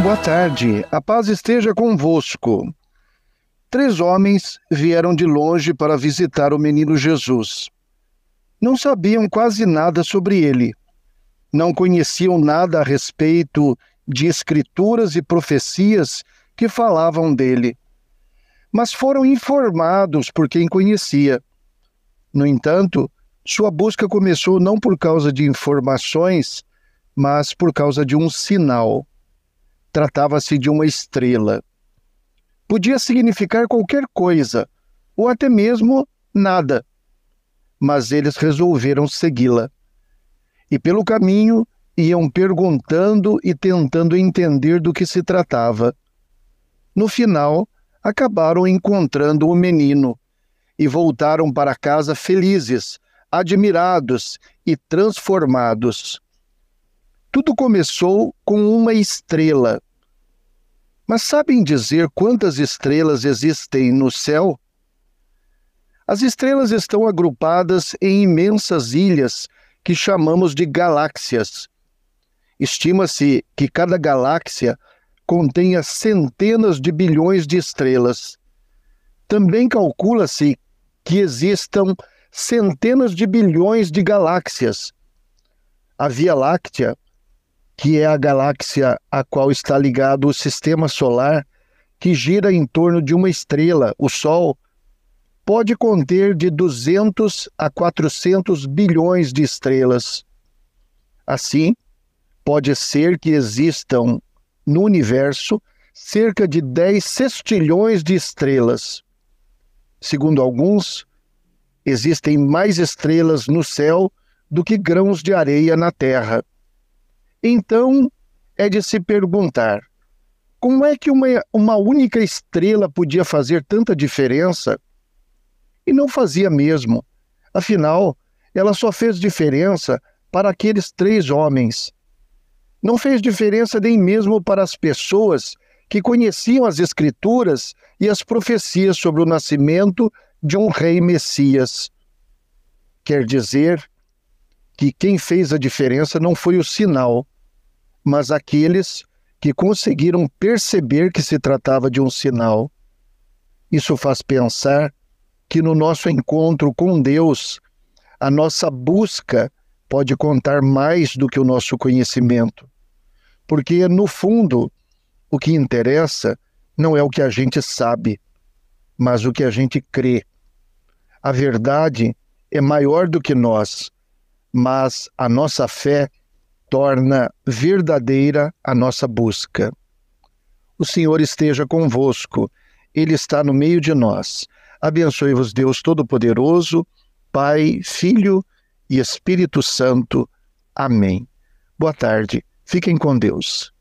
Boa tarde, a paz esteja convosco. Três homens vieram de longe para visitar o menino Jesus. Não sabiam quase nada sobre ele. Não conheciam nada a respeito de escrituras e profecias que falavam dele. Mas foram informados por quem conhecia. No entanto, sua busca começou não por causa de informações, mas por causa de um sinal. Tratava-se de uma estrela. Podia significar qualquer coisa, ou até mesmo nada. Mas eles resolveram segui-la. E pelo caminho iam perguntando e tentando entender do que se tratava. No final, acabaram encontrando o menino e voltaram para casa felizes, admirados e transformados. Tudo começou com uma estrela. Mas sabem dizer quantas estrelas existem no céu? As estrelas estão agrupadas em imensas ilhas que chamamos de galáxias. Estima-se que cada galáxia contenha centenas de bilhões de estrelas. Também calcula-se que existam centenas de bilhões de galáxias. A Via Láctea que é a galáxia a qual está ligado o sistema solar, que gira em torno de uma estrela, o Sol, pode conter de 200 a 400 bilhões de estrelas. Assim, pode ser que existam no universo cerca de 10 sextilhões de estrelas. Segundo alguns, existem mais estrelas no céu do que grãos de areia na Terra. Então, é de se perguntar: como é que uma, uma única estrela podia fazer tanta diferença? E não fazia mesmo. Afinal, ela só fez diferença para aqueles três homens. Não fez diferença nem mesmo para as pessoas que conheciam as Escrituras e as profecias sobre o nascimento de um rei Messias. Quer dizer que quem fez a diferença não foi o sinal, mas aqueles que conseguiram perceber que se tratava de um sinal. Isso faz pensar que no nosso encontro com Deus, a nossa busca pode contar mais do que o nosso conhecimento. Porque, no fundo, o que interessa não é o que a gente sabe, mas o que a gente crê. A verdade é maior do que nós mas a nossa fé torna verdadeira a nossa busca. O Senhor esteja convosco, Ele está no meio de nós. Abençoe-vos, Deus Todo-Poderoso, Pai, Filho e Espírito Santo. Amém. Boa tarde, fiquem com Deus.